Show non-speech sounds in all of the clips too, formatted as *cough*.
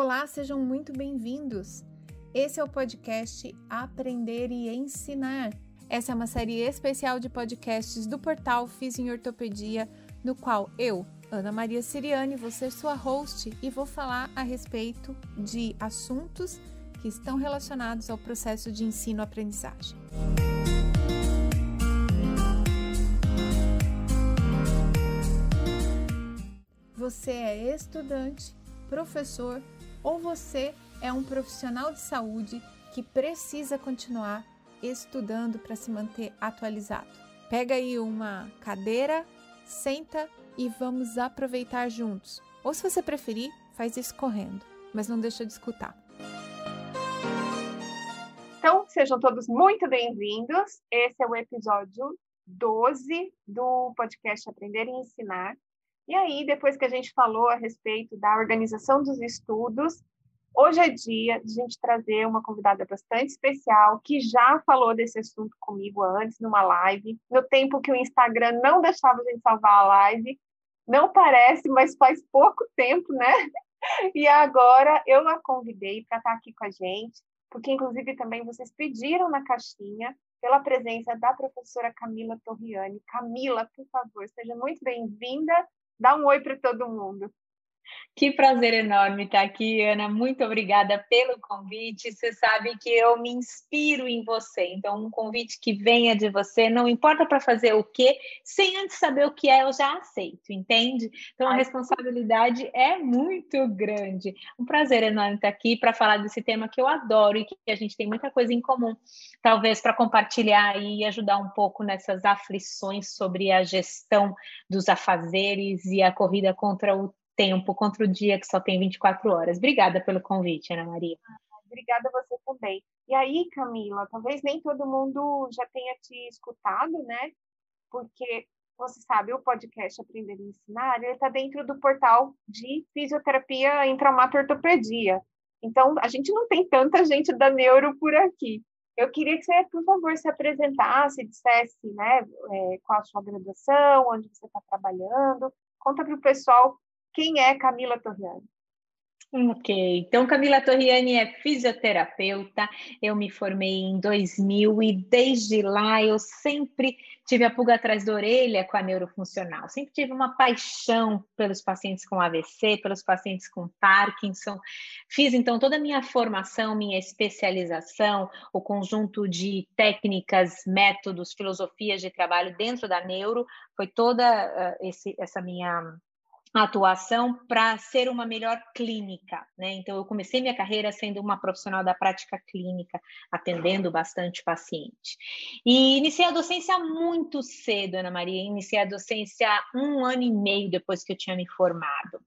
Olá, sejam muito bem-vindos. Esse é o podcast Aprender e Ensinar. Essa é uma série especial de podcasts do portal Fiz em Ortopedia, no qual eu, Ana Maria Siriane, vou ser sua host e vou falar a respeito de assuntos que estão relacionados ao processo de ensino-aprendizagem. Você é estudante, professor ou você é um profissional de saúde que precisa continuar estudando para se manter atualizado. Pega aí uma cadeira, senta e vamos aproveitar juntos. Ou se você preferir, faz isso correndo, mas não deixa de escutar. Então, sejam todos muito bem-vindos. Esse é o episódio 12 do podcast Aprender e Ensinar. E aí, depois que a gente falou a respeito da organização dos estudos, hoje é dia de a gente trazer uma convidada bastante especial que já falou desse assunto comigo antes, numa live, no tempo que o Instagram não deixava a gente salvar a live. Não parece, mas faz pouco tempo, né? *laughs* E agora eu a convidei para estar aqui com a gente, porque inclusive também vocês pediram na caixinha pela presença da professora Camila Torriani. Camila, por favor, seja muito bem-vinda Dá um oi para todo mundo. Que prazer enorme estar aqui, Ana. Muito obrigada pelo convite. Você sabe que eu me inspiro em você. Então, um convite que venha de você, não importa para fazer o quê, sem antes saber o que é, eu já aceito, entende? Então, a responsabilidade é muito grande. Um prazer enorme estar aqui para falar desse tema que eu adoro e que a gente tem muita coisa em comum, talvez para compartilhar e ajudar um pouco nessas aflições sobre a gestão dos afazeres e a corrida contra o tempo contra o dia que só tem 24 horas. Obrigada pelo convite, Ana Maria. Obrigada a você também. E aí, Camila, talvez nem todo mundo já tenha te escutado, né? Porque você sabe, o podcast Aprender e Ensinar, ele está dentro do portal de fisioterapia em traumatortopedia. Então, a gente não tem tanta gente da neuro por aqui. Eu queria que você, por favor, se apresentasse, dissesse, né, é, qual a sua graduação, onde você está trabalhando. Conta para o pessoal quem é Camila Torriani? Ok, então Camila Torriani é fisioterapeuta, eu me formei em 2000 e desde lá eu sempre tive a pulga atrás da orelha com a neurofuncional, sempre tive uma paixão pelos pacientes com AVC, pelos pacientes com Parkinson, fiz então toda a minha formação, minha especialização, o conjunto de técnicas, métodos, filosofias de trabalho dentro da neuro, foi toda uh, esse, essa minha atuação para ser uma melhor clínica, né? Então eu comecei minha carreira sendo uma profissional da prática clínica, atendendo bastante paciente. E iniciei a docência muito cedo, Ana Maria. Iniciei a docência um ano e meio depois que eu tinha me formado.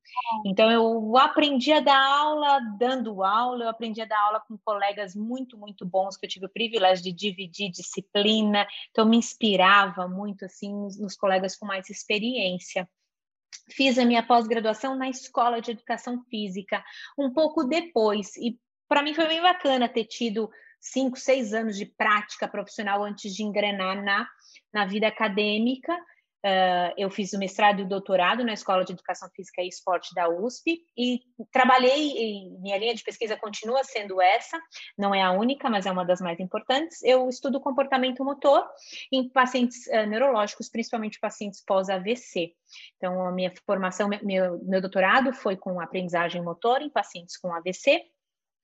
Então eu aprendi a dar aula dando aula, eu aprendi a dar aula com colegas muito muito bons que eu tive o privilégio de dividir disciplina. Então me inspirava muito assim nos colegas com mais experiência. Fiz a minha pós-graduação na Escola de Educação Física, um pouco depois, e para mim foi bem bacana ter tido cinco, seis anos de prática profissional antes de engrenar na, na vida acadêmica. Uh, eu fiz o mestrado e o doutorado na Escola de Educação Física e Esporte da USP e trabalhei, minha linha de pesquisa continua sendo essa, não é a única, mas é uma das mais importantes. Eu estudo comportamento motor em pacientes uh, neurológicos, principalmente pacientes pós-AVC. Então, a minha formação, meu, meu doutorado foi com aprendizagem motor em pacientes com AVC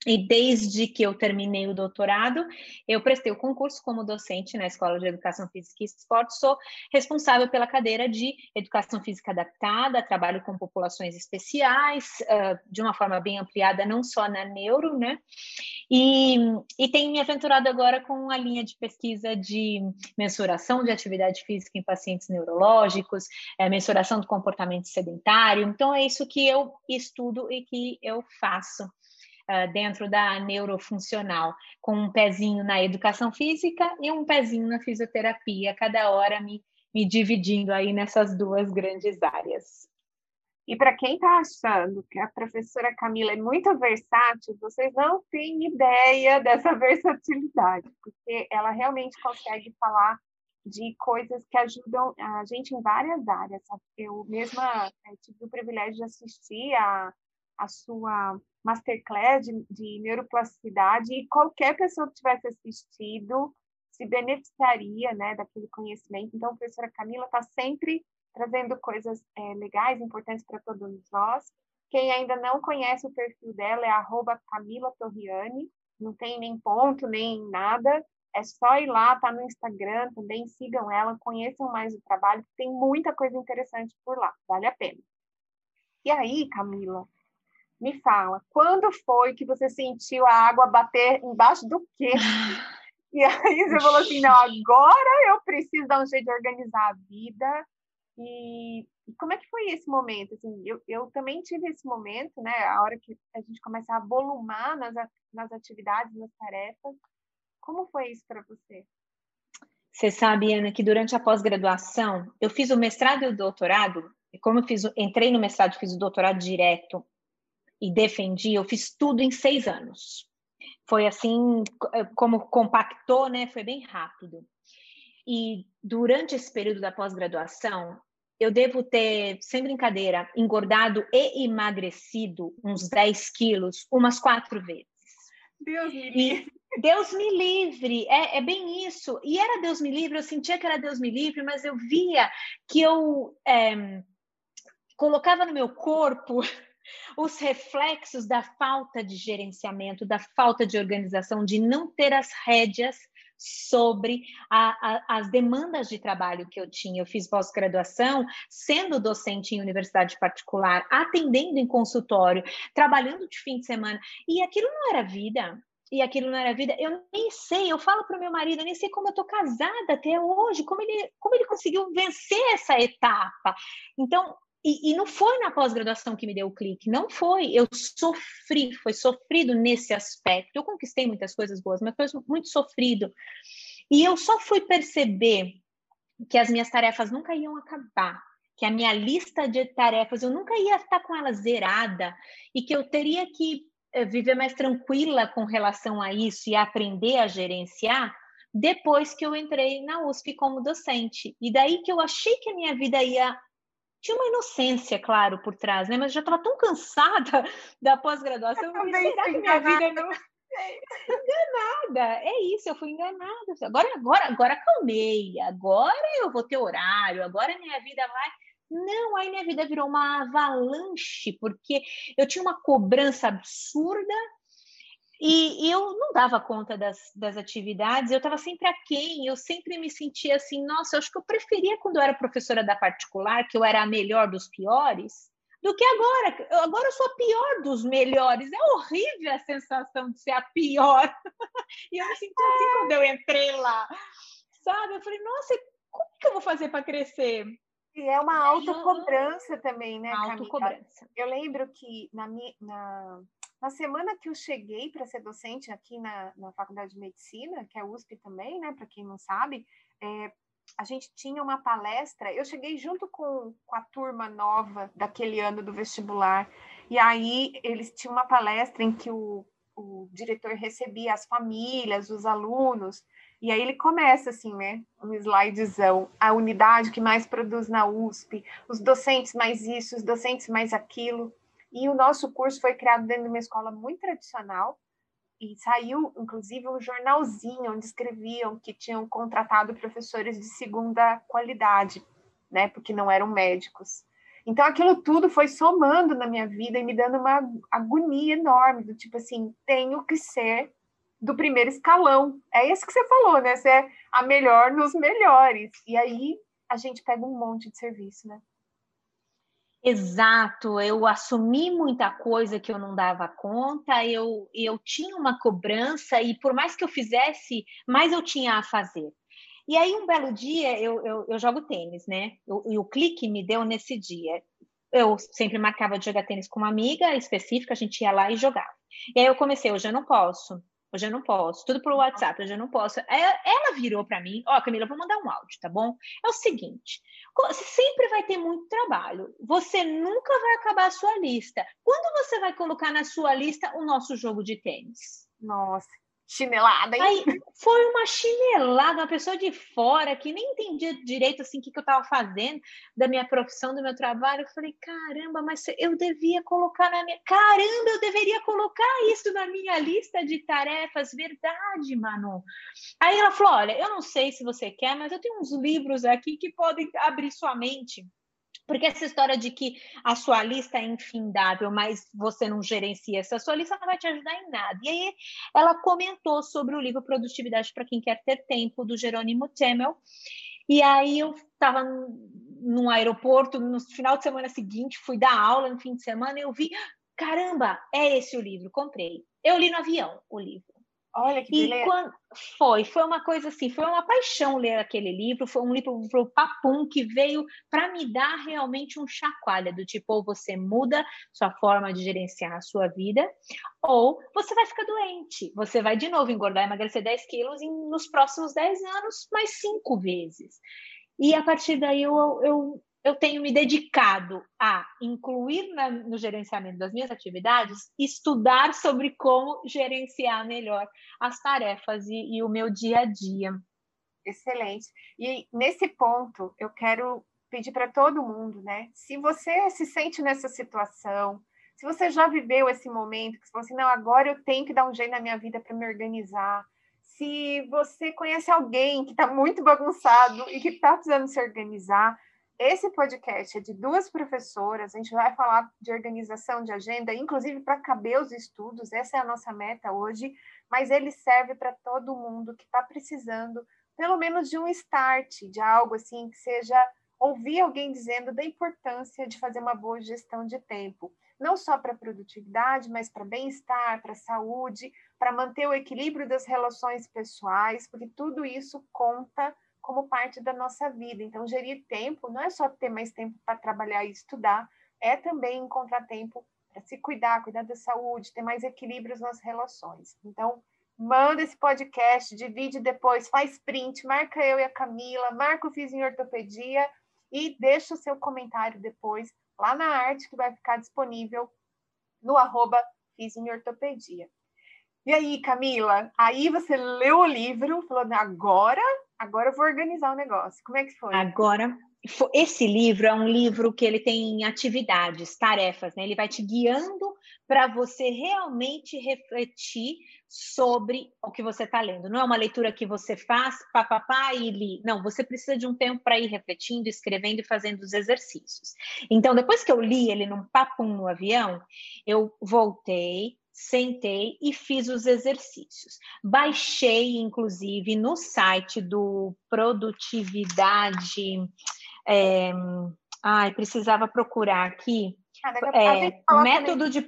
e desde que eu terminei o doutorado, eu prestei o concurso como docente na Escola de Educação Física e Esporte. Sou responsável pela cadeira de Educação Física Adaptada, trabalho com populações especiais, uh, de uma forma bem ampliada, não só na neuro, né? E, e tenho me aventurado agora com a linha de pesquisa de mensuração de atividade física em pacientes neurológicos, é, mensuração do comportamento sedentário. Então, é isso que eu estudo e que eu faço uh, dentro da neurofuncional, com um pezinho na educação física e um pezinho na fisioterapia, cada hora me, me dividindo aí nessas duas grandes áreas. E para quem está achando que a professora Camila é muito versátil, vocês não têm ideia dessa *laughs* versatilidade, porque ela realmente consegue falar de coisas que ajudam a gente em várias áreas. Eu mesma eh, tive o privilégio de assistir a a sua masterclass de, de neuroplasticidade e qualquer pessoa que tivesse assistido se beneficiaria né, daquele conhecimento. Então, a professora Camila está sempre trazendo coisas é, legais, importantes para todos nós. Quem ainda não conhece o perfil dela é arroba Camila Torriani, não tem nem ponto, nem nada. É só ir lá, tá no Instagram também, sigam ela, conheçam mais o trabalho, tem muita coisa interessante por lá, vale a pena. E aí, Camila, me fala, quando foi que você sentiu a água bater embaixo do quê? *laughs* E aí você falou assim, não, agora eu preciso dar um jeito de organizar a vida. E, e como é que foi esse momento? Assim, eu, eu também tive esse momento, né? A hora que a gente começa a volumar nas, nas atividades, nas tarefas. Como foi isso para você? Você sabe, Ana, que durante a pós-graduação, eu fiz o mestrado e o doutorado, e como eu fiz, entrei no mestrado, fiz o doutorado direto e defendi, eu fiz tudo em seis anos foi assim, eh, como compactou, né? Foi bem rápido. E durante esse período da pós-graduação, eu devo ter, sem brincadeira, engordado e emagrecido uns 10 quilos umas quatro vezes. Deus me livre. E Deus me livre, é, é, bem isso. E era Deus me livre, eu sentia que era Deus me livre, mas eu via que eu é, colocava no meu corpo os reflexos da falta de gerenciamento, da falta de organização, de não ter as rédeas sobre a, a, as demandas de trabalho que eu tinha. Eu fiz pós-graduação, sendo docente em universidade particular, atendendo em consultório, trabalhando de fim de semana, e aquilo não era vida. E aquilo não era vida, eu nem sei, eu falo para o meu marido, eu nem sei como eu estou casada até hoje, como ele, como ele conseguiu vencer essa etapa. Então, e, e, não foi na pós-graduação que me deu o clique, não foi. Eu sofri, foi sofrido nesse aspecto. Eu conquistei muitas coisas boas, mas foi muito sofrido. E eu só fui perceber que as minhas tarefas nunca iam acabar, que a minha lista de tarefas eu nunca ia estar com ela zerada e que eu teria que eh, viver mais tranquila com relação a isso e aprender a gerenciar depois que eu entrei na USP como docente. E daí que eu achei que a minha vida ia tinha uma inocência, claro, por trás, né? Mas eu já estava tão cansada *laughs* da pós-graduação, será que minha vida não... enganada, é isso, eu fui enganada. Agora, agora, agora acalmei, agora eu vou ter horário, agora minha vida vai... Não, aí minha vida virou uma avalanche, porque eu tinha uma cobrança absurda e, e, eu não dava conta das, das atividades, eu estava sempre aquém, eu sempre me sentia assim, nossa, eu acho que eu preferia quando eu era professora da particular, que eu era a melhor dos piores, do que agora. Eu, agora eu sou a pior dos melhores. É horrível a sensação de ser a pior. *laughs* e eu me senti assim quando eu entrei lá, sabe? Eu falei, nossa, como que eu vou fazer para crescer? E é uma autocobrança também, né, Autocobrança. Eu lembro que na, na, na semana que eu cheguei para ser docente aqui na, na Faculdade de Medicina, que é USP também, né, para quem não sabe, é, a gente tinha uma palestra, eu cheguei junto com, com a turma nova daquele ano do vestibular, e aí eles tinham uma palestra em que o, o diretor recebia as famílias, os alunos, e aí ele começa assim, né? Um slidezão, a unidade que mais produz na USP, os docentes mais isso, os docentes mais aquilo. E o nosso curso foi criado dentro de uma escola muito tradicional e saiu, inclusive, um jornalzinho onde escreviam que tinham contratado professores de segunda qualidade, né? Porque não eram médicos. Então, aquilo tudo foi somando na minha vida e me dando uma agonia enorme, do tipo assim, tenho que ser do primeiro escalão. É isso que você falou, né? Você é a melhor nos melhores. E aí a gente pega um monte de serviço, né? Exato, eu assumi muita coisa que eu não dava conta, eu, eu tinha uma cobrança e por mais que eu fizesse, mais eu tinha a fazer. E aí, um belo dia, eu, eu, eu jogo tênis, né? e o clique me deu nesse dia. Eu sempre marcava de jogar tênis com uma amiga específica, a gente ia lá e jogava. E aí eu comecei, hoje eu não posso hoje eu não posso, tudo por WhatsApp, hoje eu não posso. Ela virou para mim, ó, oh, Camila, vou mandar um áudio, tá bom? É o seguinte, você sempre vai ter muito trabalho, você nunca vai acabar a sua lista. Quando você vai colocar na sua lista o nosso jogo de tênis? Nossa. Chinelada, hein? Aí foi uma chinelada, uma pessoa de fora que nem entendia direito assim o que, que eu estava fazendo da minha profissão, do meu trabalho. Eu falei, caramba, mas eu devia colocar na minha. Caramba, eu deveria colocar isso na minha lista de tarefas. Verdade, Manu. Aí ela falou: olha, eu não sei se você quer, mas eu tenho uns livros aqui que podem abrir sua mente. Porque essa história de que a sua lista é infindável, mas você não gerencia essa sua lista, não vai te ajudar em nada. E aí ela comentou sobre o livro Produtividade para quem quer ter tempo, do Jerônimo Temel. E aí eu estava num aeroporto no final de semana seguinte, fui dar aula no fim de semana, e eu vi, caramba, é esse o livro, comprei. Eu li no avião o livro. Olha que beleza. Quando... Foi, foi uma coisa assim, foi uma paixão ler aquele livro, foi um livro papum que veio para me dar realmente um chacoalha do tipo, ou você muda sua forma de gerenciar a sua vida, ou você vai ficar doente, você vai de novo engordar, emagrecer 10 quilos em, nos próximos 10 anos, mais cinco vezes. E a partir daí eu, eu eu tenho me dedicado a incluir na, no gerenciamento das minhas atividades, estudar sobre como gerenciar melhor as tarefas e, e o meu dia a dia. Excelente. E nesse ponto, eu quero pedir para todo mundo, né? Se você se sente nessa situação, se você já viveu esse momento, que você falou assim, não, agora eu tenho que dar um jeito na minha vida para me organizar. Se você conhece alguém que está muito bagunçado e que está precisando se organizar, esse podcast é de duas professoras, a gente vai falar de organização de agenda, inclusive para caber os estudos, essa é a nossa meta hoje, mas ele serve para todo mundo que está precisando, pelo menos, de um start, de algo assim, que seja ouvir alguém dizendo da importância de fazer uma boa gestão de tempo, não só para produtividade, mas para bem-estar, para saúde, para manter o equilíbrio das relações pessoais, porque tudo isso conta como parte da nossa vida. Então, gerir tempo não é só ter mais tempo para trabalhar e estudar, é também encontrar tempo para se cuidar, cuidar da saúde, ter mais equilíbrios nas relações. Então, manda esse podcast, divide depois, faz print, marca eu e a Camila, marca o em Ortopedia e deixa o seu comentário depois lá na arte que vai ficar disponível no arroba Ortopedia. E aí, Camila, aí você leu o livro, falou, agora agora eu vou organizar o negócio. Como é que foi? Agora, esse livro é um livro que ele tem atividades, tarefas, né? Ele vai te guiando para você realmente refletir sobre o que você está lendo. Não é uma leitura que você faz, papapá e li. Não, você precisa de um tempo para ir refletindo, escrevendo e fazendo os exercícios. Então, depois que eu li ele num papum no avião, eu voltei, sentei e fiz os exercícios. Baixei, inclusive, no site do Produtividade. É, ai, precisava procurar aqui. Ah, é, método de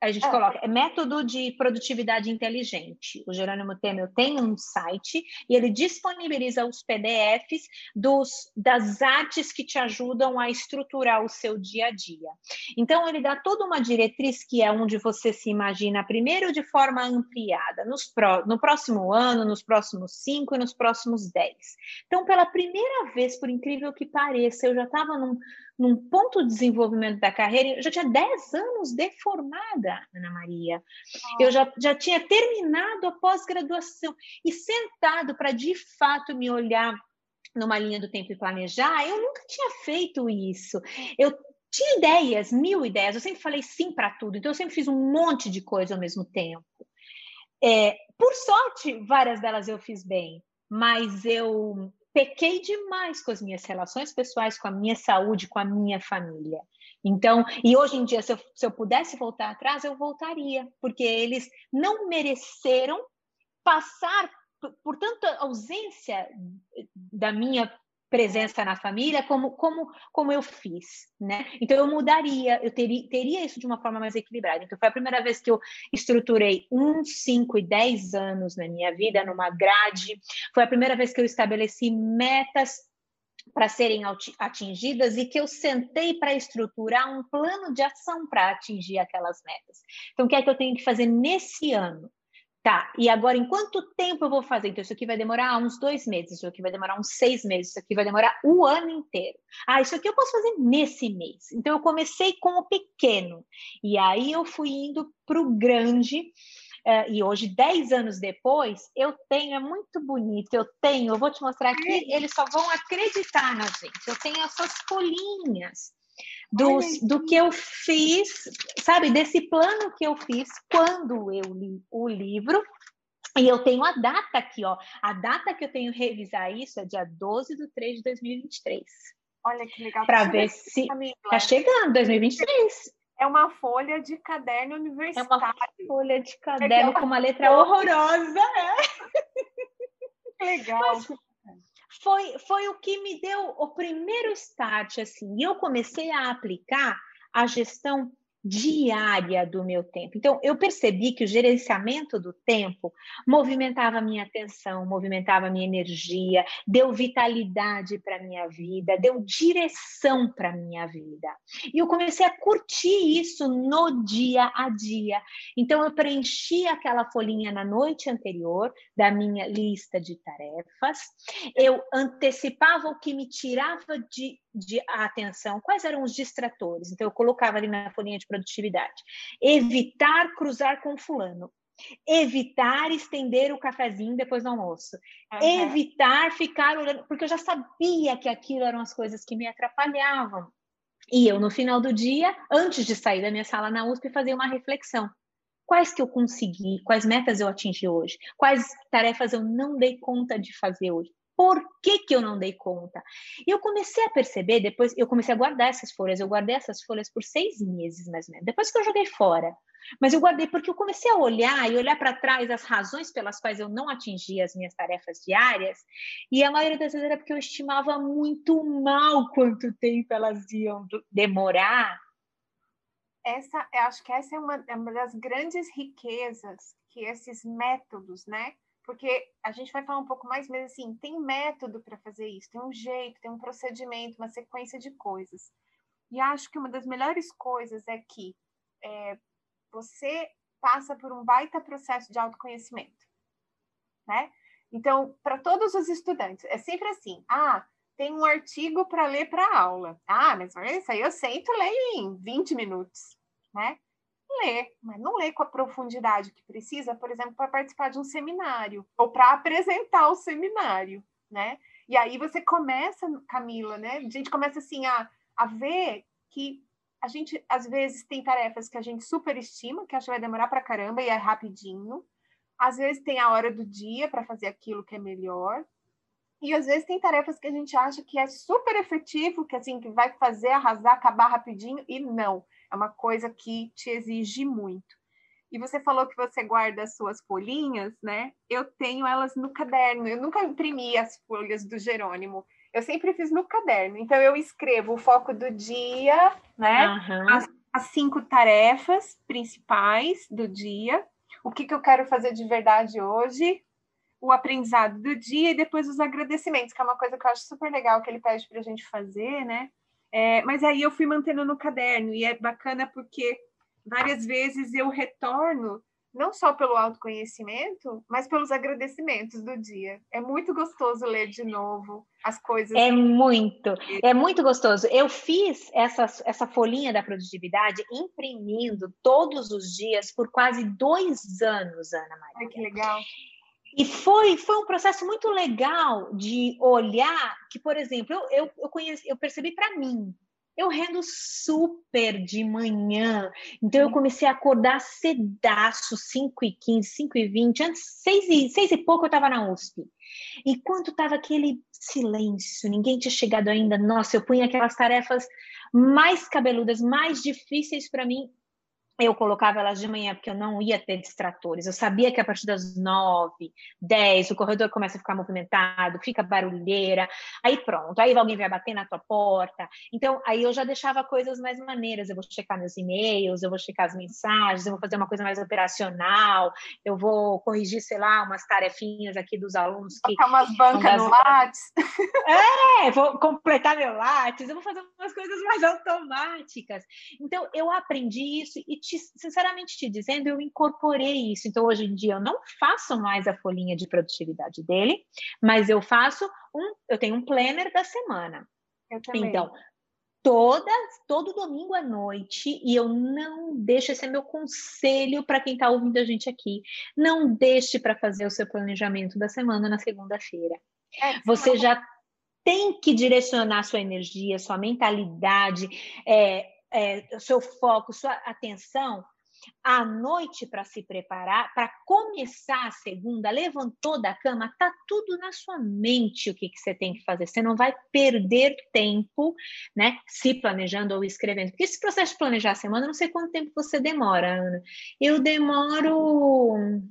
a gente é. coloca, é método de produtividade inteligente. O Jerônimo Temer tem um site e ele disponibiliza os PDFs dos, das artes que te ajudam a estruturar o seu dia a dia. Então, ele dá toda uma diretriz que é onde você se imagina, primeiro de forma ampliada, nos pro, no próximo ano, nos próximos cinco e nos próximos dez. Então, pela primeira vez, por incrível que pareça, eu já estava num num ponto de desenvolvimento da carreira, eu já tinha 10 anos de formada, Ana Maria. Eu já, já tinha terminado a pós-graduação e sentado para de fato me olhar numa linha do tempo e planejar, eu nunca tinha feito isso. Eu tinha ideias, mil ideias, eu sempre falei sim para tudo, então eu sempre fiz um monte de coisa ao mesmo tempo. É, por sorte, várias delas eu fiz bem, mas eu pequei demais com as minhas relações pessoais, com a minha saúde, com a minha família. Então, e hoje em dia, se eu, se eu pudesse voltar atrás, eu voltaria, porque eles não mereceram passar por, por tanta ausência da minha presença na família como, como, como eu fiz, né? Então eu mudaria, eu teria, teria isso de uma forma mais equilibrada. Então foi a primeira vez que eu estruturei um, cinco e dez anos na minha vida numa grade. Foi a primeira vez que eu estabeleci metas para serem atingidas e que eu sentei para estruturar um plano de ação para atingir aquelas metas. Então, o que é que eu tenho que fazer nesse ano? Tá, e agora em quanto tempo eu vou fazer? Então, isso aqui vai demorar uns dois meses, isso aqui vai demorar uns seis meses, isso aqui vai demorar o ano inteiro. Ah, isso aqui eu posso fazer nesse mês. Então, eu comecei com o pequeno, e aí eu fui indo para o grande, uh, e hoje, 10 anos depois, eu tenho, é muito bonito, eu tenho, eu vou te mostrar aqui, eles só vão acreditar na gente. Eu tenho essas folhinhas do, do que eu fiz, sabe, desse plano que eu fiz quando eu li o livro. E eu tenho a data aqui, ó. A data que eu tenho revisar isso é dia 12 de 3 de 2023. Olha que legal. Para ver se está chegando 2023. É uma folha de caderno universitário. É uma folha de caderno com uma letra horrorosa. É. Legal. Mas foi, foi o que me deu o primeiro start, assim. Eu comecei a aplicar a gestão diária do meu tempo. Então, eu percebi que o gerenciamento do tempo movimentava a minha atenção, movimentava a minha energia, deu vitalidade para a minha vida, deu direção para a minha vida. E eu comecei a curtir isso no dia a dia. Então, eu preenchi aquela folhinha na noite anterior da minha lista de tarefas, eu antecipava o que me tirava de de atenção, quais eram os distratores? Então, eu colocava ali na folhinha de produtividade. Evitar cruzar com fulano. Evitar estender o cafezinho depois do almoço. Uhum. Evitar ficar olhando, porque eu já sabia que aquilo eram as coisas que me atrapalhavam. E eu, no final do dia, antes de sair da minha sala na USP, fazia uma reflexão. Quais que eu consegui? Quais metas eu atingi hoje? Quais tarefas eu não dei conta de fazer hoje? Por que, que eu não dei conta? E eu comecei a perceber, depois eu comecei a guardar essas folhas, eu guardei essas folhas por seis meses, mais ou menos, depois que eu joguei fora. Mas eu guardei porque eu comecei a olhar e olhar para trás as razões pelas quais eu não atingia as minhas tarefas diárias, e a maioria das vezes era porque eu estimava muito mal quanto tempo elas iam demorar. Essa, eu acho que essa é uma, é uma das grandes riquezas que esses métodos, né? Porque a gente vai falar um pouco mais, mas assim, tem método para fazer isso, tem um jeito, tem um procedimento, uma sequência de coisas. E acho que uma das melhores coisas é que é, você passa por um baita processo de autoconhecimento, né? Então, para todos os estudantes, é sempre assim: ah, tem um artigo para ler para aula. Ah, mas isso aí eu sento e leio em 20 minutos, né? Lê, mas não lê com a profundidade que precisa, por exemplo, para participar de um seminário ou para apresentar o seminário, né? E aí você começa, Camila, né? A gente começa assim a, a ver que a gente às vezes tem tarefas que a gente superestima, que acha que vai demorar para caramba e é rapidinho. Às vezes tem a hora do dia para fazer aquilo que é melhor. E às vezes tem tarefas que a gente acha que é super efetivo, que assim que vai fazer arrasar, acabar rapidinho e não é uma coisa que te exige muito. E você falou que você guarda as suas folhinhas, né? Eu tenho elas no caderno. Eu nunca imprimi as folhas do Jerônimo. Eu sempre fiz no caderno. Então eu escrevo o foco do dia, né? Uhum. As, as, cinco tarefas principais do dia. O que, que eu quero fazer de verdade hoje? O aprendizado do dia e depois os agradecimentos, que é uma coisa que eu acho super legal que ele pede para a gente fazer, né? É, mas aí eu fui mantendo no caderno, e é bacana porque várias vezes eu retorno, não só pelo autoconhecimento, mas pelos agradecimentos do dia. É muito gostoso ler de novo as coisas. É muito, é muito gostoso. Eu fiz essa, essa folhinha da produtividade imprimindo todos os dias por quase dois anos, Ana Maria. Ai, que legal. E foi, foi um processo muito legal de olhar que, por exemplo, eu, eu, eu, conheci, eu percebi para mim, eu rendo super de manhã, então eu comecei a acordar cedaço, 5 e 15, 5 e 20, antes, 6 e, 6 e pouco eu estava na USP. E quando estava aquele silêncio, ninguém tinha chegado ainda, nossa, eu punha aquelas tarefas mais cabeludas, mais difíceis para mim, eu colocava elas de manhã porque eu não ia ter distratores. Eu sabia que a partir das nove, dez, o corredor começa a ficar movimentado, fica barulheira. Aí pronto, aí alguém vai bater na tua porta. Então, aí eu já deixava coisas mais maneiras. Eu vou checar meus e-mails, eu vou checar as mensagens, eu vou fazer uma coisa mais operacional, eu vou corrigir, sei lá, umas tarefinhas aqui dos alunos que. Colocar umas bancas das... no Lattes. É, vou completar meu Lattes, eu vou fazer umas coisas mais automáticas. Então, eu aprendi isso e te, sinceramente te dizendo, eu incorporei isso. Então, hoje em dia, eu não faço mais a folhinha de produtividade dele, mas eu faço um, eu tenho um planner da semana. Eu também. Então, todas, todo domingo à noite, e eu não deixo, esse é meu conselho para quem está ouvindo a gente aqui, não deixe para fazer o seu planejamento da semana na segunda-feira. É, Você já tem que direcionar sua energia, sua mentalidade, é, é, seu foco, sua atenção à noite para se preparar, para começar a segunda, levantou da cama, tá tudo na sua mente o que, que você tem que fazer. Você não vai perder tempo, né, se planejando ou escrevendo. Porque esse processo de planejar a semana, não sei quanto tempo você demora, Ana. Eu demoro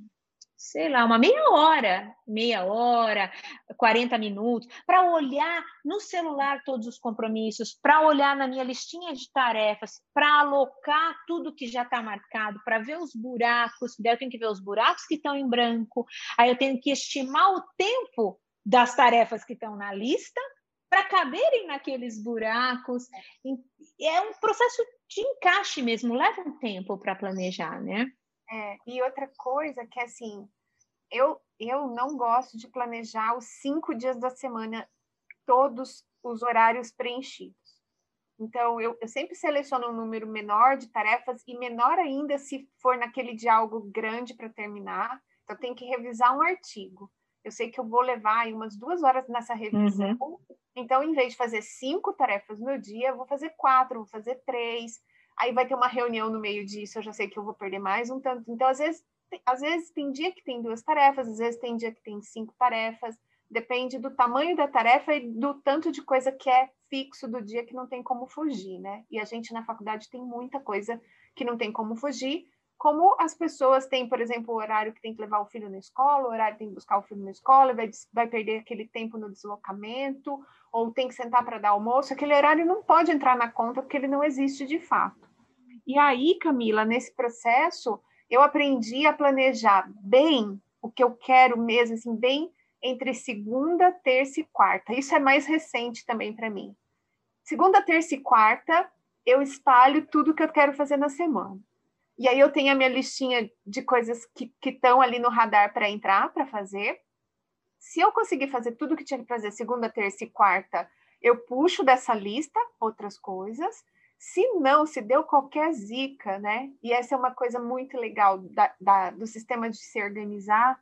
sei lá, uma meia hora, meia hora, 40 minutos, para olhar no celular todos os compromissos, para olhar na minha listinha de tarefas, para alocar tudo que já está marcado, para ver os buracos, daí eu tenho que ver os buracos que estão em branco, aí eu tenho que estimar o tempo das tarefas que estão na lista para caberem naqueles buracos. É um processo de encaixe mesmo, leva um tempo para planejar, né? É, e outra coisa que, assim, eu, eu não gosto de planejar os cinco dias da semana, todos os horários preenchidos. Então, eu, eu sempre seleciono um número menor de tarefas e menor ainda se for naquele dia algo grande para terminar. Então, tem que revisar um artigo. Eu sei que eu vou levar aí umas duas horas nessa revisão. Uhum. Então, em vez de fazer cinco tarefas no dia, eu vou fazer quatro, vou fazer três aí vai ter uma reunião no meio disso, eu já sei que eu vou perder mais um tanto. Então, às vezes, tem, às vezes tem dia que tem duas tarefas, às vezes tem dia que tem cinco tarefas, depende do tamanho da tarefa e do tanto de coisa que é fixo do dia que não tem como fugir, né? E a gente na faculdade tem muita coisa que não tem como fugir, como as pessoas têm, por exemplo, o horário que tem que levar o filho na escola, o horário que tem que buscar o filho na escola, vai, vai perder aquele tempo no deslocamento, ou tem que sentar para dar almoço, aquele horário não pode entrar na conta porque ele não existe de fato. E aí, Camila, nesse processo, eu aprendi a planejar bem o que eu quero mesmo, assim, bem entre segunda, terça e quarta. Isso é mais recente também para mim. Segunda, terça e quarta, eu espalho tudo que eu quero fazer na semana. E aí eu tenho a minha listinha de coisas que estão ali no radar para entrar, para fazer. Se eu conseguir fazer tudo que tinha que fazer segunda, terça e quarta, eu puxo dessa lista outras coisas. Se não, se deu qualquer zica, né? E essa é uma coisa muito legal da, da, do sistema de se organizar,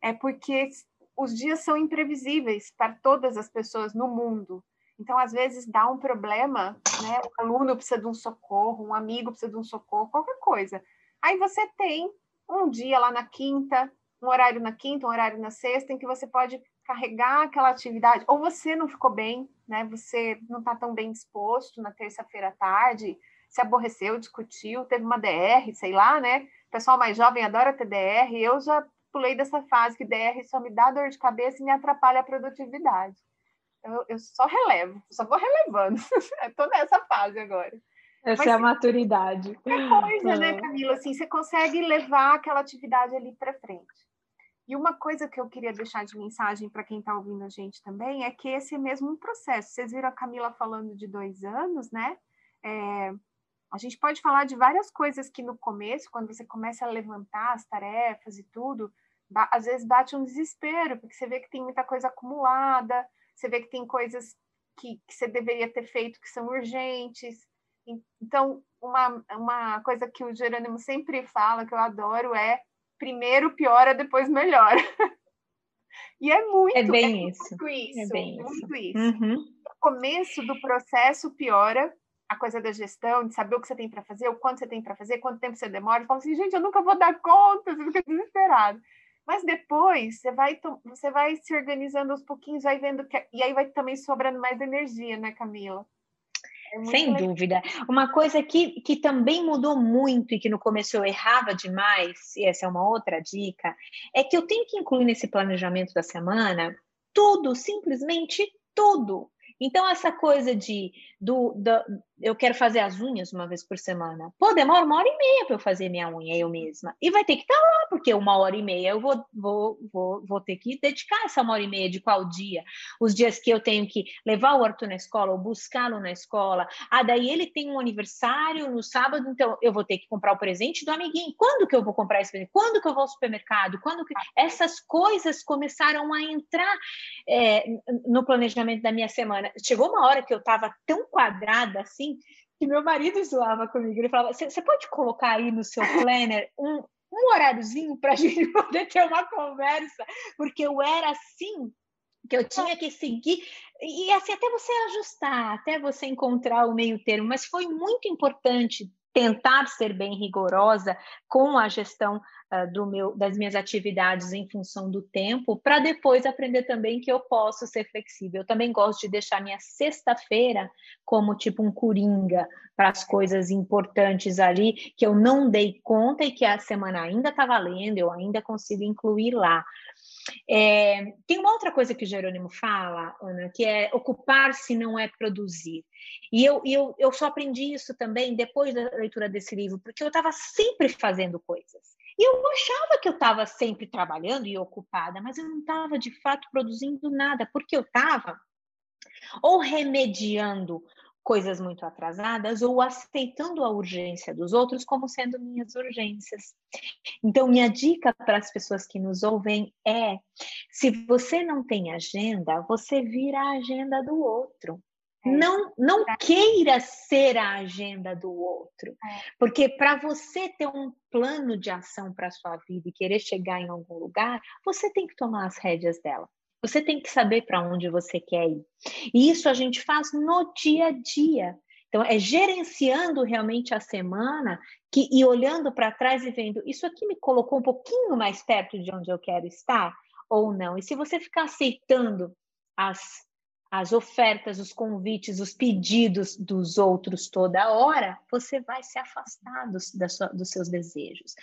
é porque os dias são imprevisíveis para todas as pessoas no mundo. Então, às vezes, dá um problema, né? O aluno precisa de um socorro, um amigo precisa de um socorro, qualquer coisa. Aí você tem um dia lá na quinta, um horário na quinta, um horário na sexta, em que você pode carregar aquela atividade, ou você não ficou bem, né? Você não está tão bem disposto na terça-feira à tarde, se aborreceu, discutiu, teve uma DR, sei lá, né? O pessoal mais jovem adora ter DR, eu já pulei dessa fase que DR só me dá dor de cabeça e me atrapalha a produtividade. Eu, eu só relevo, só vou relevando. *laughs* Estou nessa fase agora. Essa Mas, é a maturidade. É coisa, né, é. Camila? Assim, você consegue levar aquela atividade ali para frente. E uma coisa que eu queria deixar de mensagem para quem está ouvindo a gente também é que esse é mesmo um processo. Vocês viram a Camila falando de dois anos, né? É, a gente pode falar de várias coisas que no começo, quando você começa a levantar as tarefas e tudo, às vezes bate um desespero, porque você vê que tem muita coisa acumulada, você vê que tem coisas que, que você deveria ter feito que são urgentes. Então, uma, uma coisa que o Jerônimo sempre fala, que eu adoro, é primeiro piora, depois melhora. *laughs* e é muito, é bem é isso. Muito isso. É bem muito isso. isso. Uhum. O começo do processo piora a coisa da gestão, de saber o que você tem para fazer, o quanto você tem para fazer, quanto tempo você demora. Você fala assim, gente, eu nunca vou dar conta, você fica desesperado. Mas depois você vai, você vai se organizando aos pouquinhos, vai vendo que. E aí vai também sobrando mais energia, né, Camila? É Sem legal. dúvida. Uma coisa que, que também mudou muito e que no começo eu errava demais, e essa é uma outra dica, é que eu tenho que incluir nesse planejamento da semana tudo, simplesmente tudo. Então, essa coisa de do, do, eu quero fazer as unhas uma vez por semana. Pô, demora uma hora e meia para eu fazer minha unha eu mesma. E vai ter que estar tá lá, porque uma hora e meia eu vou, vou, vou, vou ter que dedicar essa uma hora e meia de qual dia? Os dias que eu tenho que levar o Arthur na escola ou buscá-lo na escola. Ah, daí ele tem um aniversário no sábado, então eu vou ter que comprar o presente do amiguinho. Quando que eu vou comprar esse presente? Quando que eu vou ao supermercado? Quando que... Essas coisas começaram a entrar é, no planejamento da minha semana. Ana, chegou uma hora que eu estava tão quadrada assim, que meu marido zoava comigo. Ele falava: Você pode colocar aí no seu planner um, um horáriozinho para a *laughs* gente poder ter uma conversa? Porque eu era assim, que eu tinha que seguir, e assim, até você ajustar, até você encontrar o meio termo, mas foi muito importante tentar ser bem rigorosa com a gestão do meu, das minhas atividades em função do tempo, para depois aprender também que eu posso ser flexível. Eu também gosto de deixar minha sexta-feira como tipo um coringa para as coisas importantes ali que eu não dei conta e que a semana ainda está valendo, eu ainda consigo incluir lá. É, tem uma outra coisa que o Jerônimo fala, Ana, que é ocupar-se não é produzir. E eu, eu, eu só aprendi isso também depois da leitura desse livro, porque eu estava sempre fazendo coisas. E eu achava que eu estava sempre trabalhando e ocupada, mas eu não estava de fato produzindo nada, porque eu estava ou remediando coisas muito atrasadas ou aceitando a urgência dos outros como sendo minhas urgências. Então, minha dica para as pessoas que nos ouvem é: se você não tem agenda, você vira a agenda do outro. É. Não, não queira ser a agenda do outro, é. porque para você ter um plano de ação para a sua vida e querer chegar em algum lugar, você tem que tomar as rédeas dela. Você tem que saber para onde você quer ir. E isso a gente faz no dia a dia. Então, é gerenciando realmente a semana que, e olhando para trás e vendo, isso aqui me colocou um pouquinho mais perto de onde eu quero estar ou não. E se você ficar aceitando as, as ofertas, os convites, os pedidos dos outros toda hora, você vai se afastar dos, sua, dos seus desejos.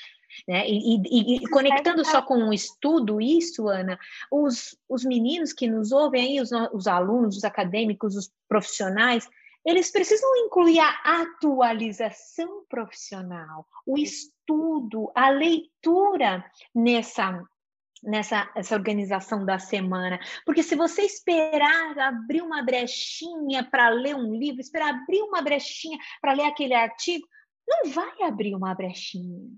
Né? E, e, e conectando só com um estudo isso, Ana, os, os meninos que nos ouvem aí, os, os alunos, os acadêmicos, os profissionais, eles precisam incluir a atualização profissional, o estudo, a leitura nessa nessa essa organização da semana. Porque se você esperar abrir uma brechinha para ler um livro, esperar abrir uma brechinha para ler aquele artigo, não vai abrir uma brechinha.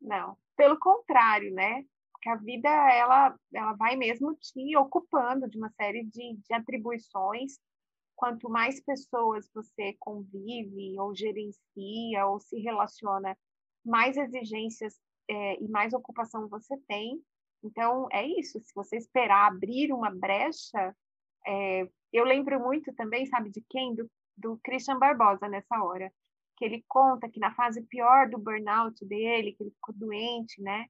Não, pelo contrário, né? Porque a vida ela, ela vai mesmo te ocupando de uma série de, de atribuições. Quanto mais pessoas você convive, ou gerencia, ou se relaciona, mais exigências é, e mais ocupação você tem. Então, é isso. Se você esperar abrir uma brecha, é, eu lembro muito também, sabe de quem? Do, do Christian Barbosa nessa hora que ele conta que na fase pior do burnout dele, que ele ficou doente, né?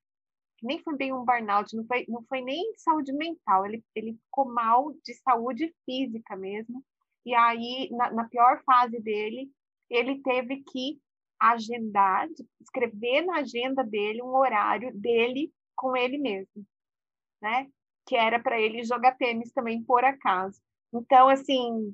Que nem foi bem um burnout, não foi, não foi nem saúde mental, ele, ele ficou mal de saúde física mesmo. E aí, na, na pior fase dele, ele teve que agendar, escrever na agenda dele um horário dele com ele mesmo, né? Que era para ele jogar tênis também por acaso. Então, assim,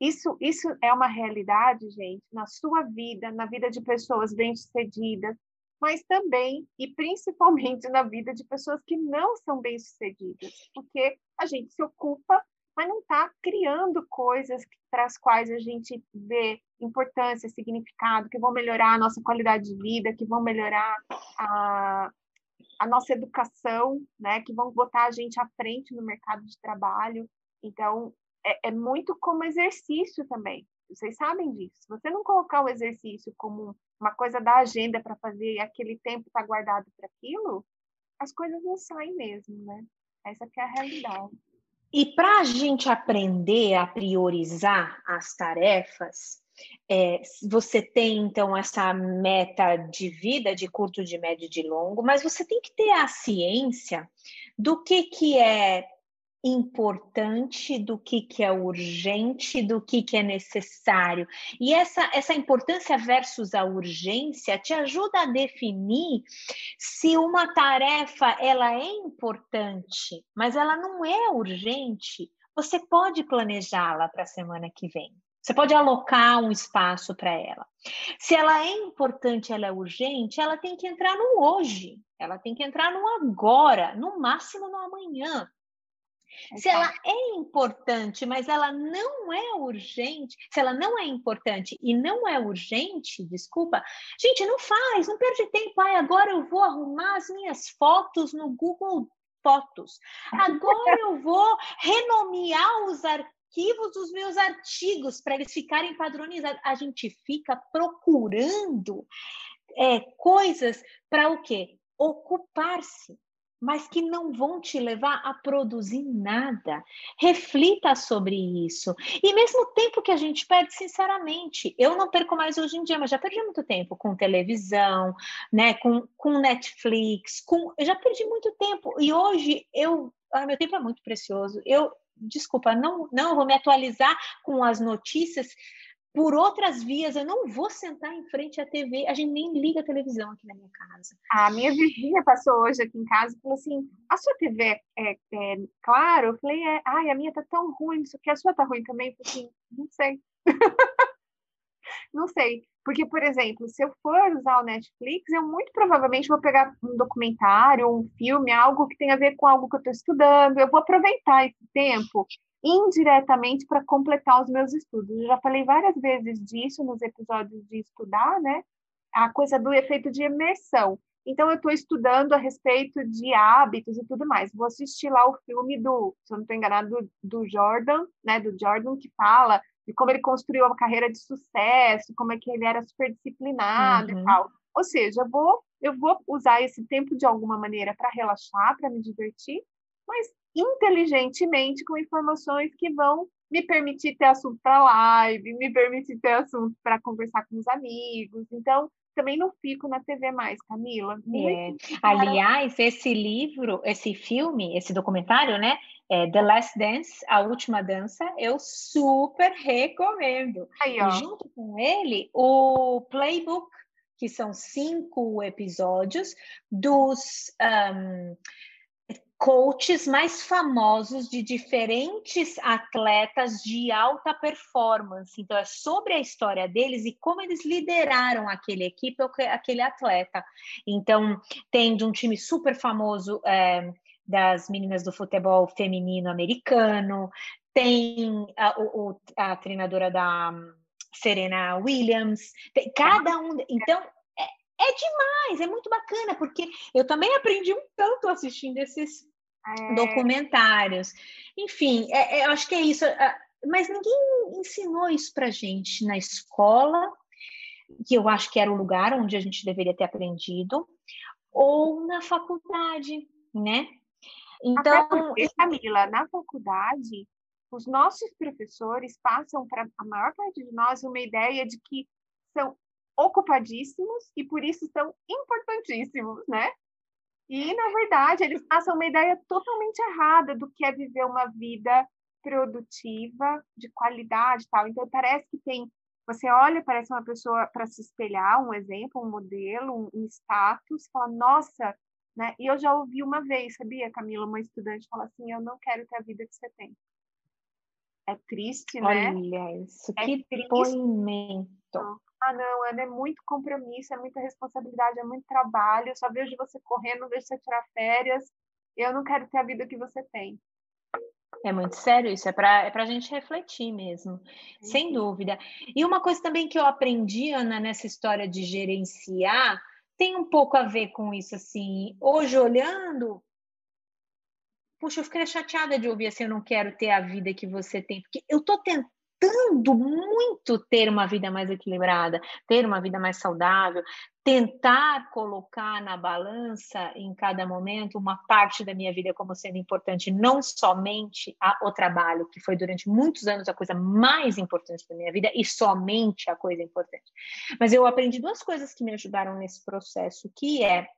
isso, isso é uma realidade, gente, na sua vida, na vida de pessoas bem-sucedidas, mas também e principalmente *laughs* na vida de pessoas que não são bem-sucedidas, porque a gente se ocupa, mas não está criando coisas para as quais a gente vê importância, significado, que vão melhorar a nossa qualidade de vida, que vão melhorar a, a nossa educação, né, que vão botar a gente à frente no mercado de trabalho. Então, é, é muito como exercício também. Vocês sabem disso. Se você não colocar o exercício como uma coisa da agenda para fazer e aquele tempo está guardado para aquilo, as coisas não saem mesmo, né? Essa é a realidade. E para a gente aprender a priorizar as tarefas, é, você tem então essa meta de vida de curto, de médio e de longo, mas você tem que ter a ciência do que, que é importante, do que, que é urgente, do que, que é necessário. E essa, essa importância versus a urgência te ajuda a definir se uma tarefa ela é importante, mas ela não é urgente. Você pode planejá-la para a semana que vem. Você pode alocar um espaço para ela. Se ela é importante, ela é urgente, ela tem que entrar no hoje, ela tem que entrar no agora, no máximo no amanhã. Se ela é importante, mas ela não é urgente, se ela não é importante e não é urgente, desculpa, gente, não faz, não perde tempo. Ai, agora eu vou arrumar as minhas fotos no Google Fotos. *laughs* Agora eu vou renomear os arquivos arquivos dos meus artigos para eles ficarem padronizados. A gente fica procurando é, coisas para o quê? Ocupar-se mas que não vão te levar a produzir nada. Reflita sobre isso. E mesmo tempo que a gente perde, sinceramente, eu não perco mais hoje em dia, mas já perdi muito tempo com televisão, né, com, com Netflix, com, eu já perdi muito tempo. E hoje eu, ah, meu tempo é muito precioso. Eu, desculpa, não, não vou me atualizar com as notícias por outras vias, eu não vou sentar em frente à TV, a gente nem liga a televisão aqui na minha casa. A minha vizinha passou hoje aqui em casa e falou assim: a sua TV é, é, é claro? Eu falei: é, ai, a minha tá tão ruim, isso que a sua tá ruim também? Eu falei assim: não sei. *laughs* não sei. Porque, por exemplo, se eu for usar o Netflix, eu muito provavelmente vou pegar um documentário, um filme, algo que tenha a ver com algo que eu estou estudando. Eu vou aproveitar esse tempo indiretamente para completar os meus estudos. Eu já falei várias vezes disso nos episódios de estudar, né? A coisa do efeito de imersão. Então, eu estou estudando a respeito de hábitos e tudo mais. Vou assistir lá o filme do, se eu não estou enganado, do, do, Jordan, né? Do Jordan, que fala de como ele construiu uma carreira de sucesso, como é que ele era super disciplinado uhum. e tal. Ou seja, eu vou, eu vou usar esse tempo de alguma maneira para relaxar, para me divertir, mas inteligentemente com informações que vão me permitir ter assunto para live, me permitir ter assunto para conversar com os amigos. Então, também não fico na TV mais, Camila. É. Aliás, esse livro, esse filme, esse documentário, né? É The Last Dance, A Última Dança, eu super recomendo. Aí, e junto com ele, o Playbook, que são cinco episódios dos. Um, coaches mais famosos de diferentes atletas de alta performance. Então, é sobre a história deles e como eles lideraram aquele equipe, aquele atleta. Então, tem de um time super famoso é, das meninas do futebol feminino americano, tem a, a, a treinadora da Serena Williams, tem cada um. Então, é demais, é muito bacana, porque eu também aprendi um tanto assistindo esses é... documentários. Enfim, é, é, eu acho que é isso. Mas ninguém ensinou isso para gente na escola, que eu acho que era o lugar onde a gente deveria ter aprendido, ou na faculdade, né? Então, porque, Camila, na faculdade, os nossos professores passam para a maior parte de nós uma ideia de que são ocupadíssimos e por isso são importantíssimos, né? E, na verdade, eles passam uma ideia totalmente errada do que é viver uma vida produtiva, de qualidade e tal. Então, parece que tem. Você olha, parece uma pessoa para se espelhar, um exemplo, um modelo, um, um status, fala, nossa, né? E eu já ouvi uma vez, sabia, Camila, uma estudante falar assim: eu não quero ter a vida que você tem. É triste, né? Olha isso, é que triste. depoimento ah, não, Ana, é muito compromisso, é muita responsabilidade, é muito trabalho, eu só vejo você correndo, vejo você tirar férias, eu não quero ter a vida que você tem. É muito sério isso, é para é a gente refletir mesmo, Sim. sem dúvida. E uma coisa também que eu aprendi, Ana, nessa história de gerenciar, tem um pouco a ver com isso, assim, hoje olhando, puxa, eu fiquei chateada de ouvir assim, eu não quero ter a vida que você tem, porque eu tô tentando tentando muito ter uma vida mais equilibrada, ter uma vida mais saudável, tentar colocar na balança em cada momento uma parte da minha vida como sendo importante, não somente a, o trabalho, que foi durante muitos anos a coisa mais importante da minha vida e somente a coisa importante. Mas eu aprendi duas coisas que me ajudaram nesse processo, que é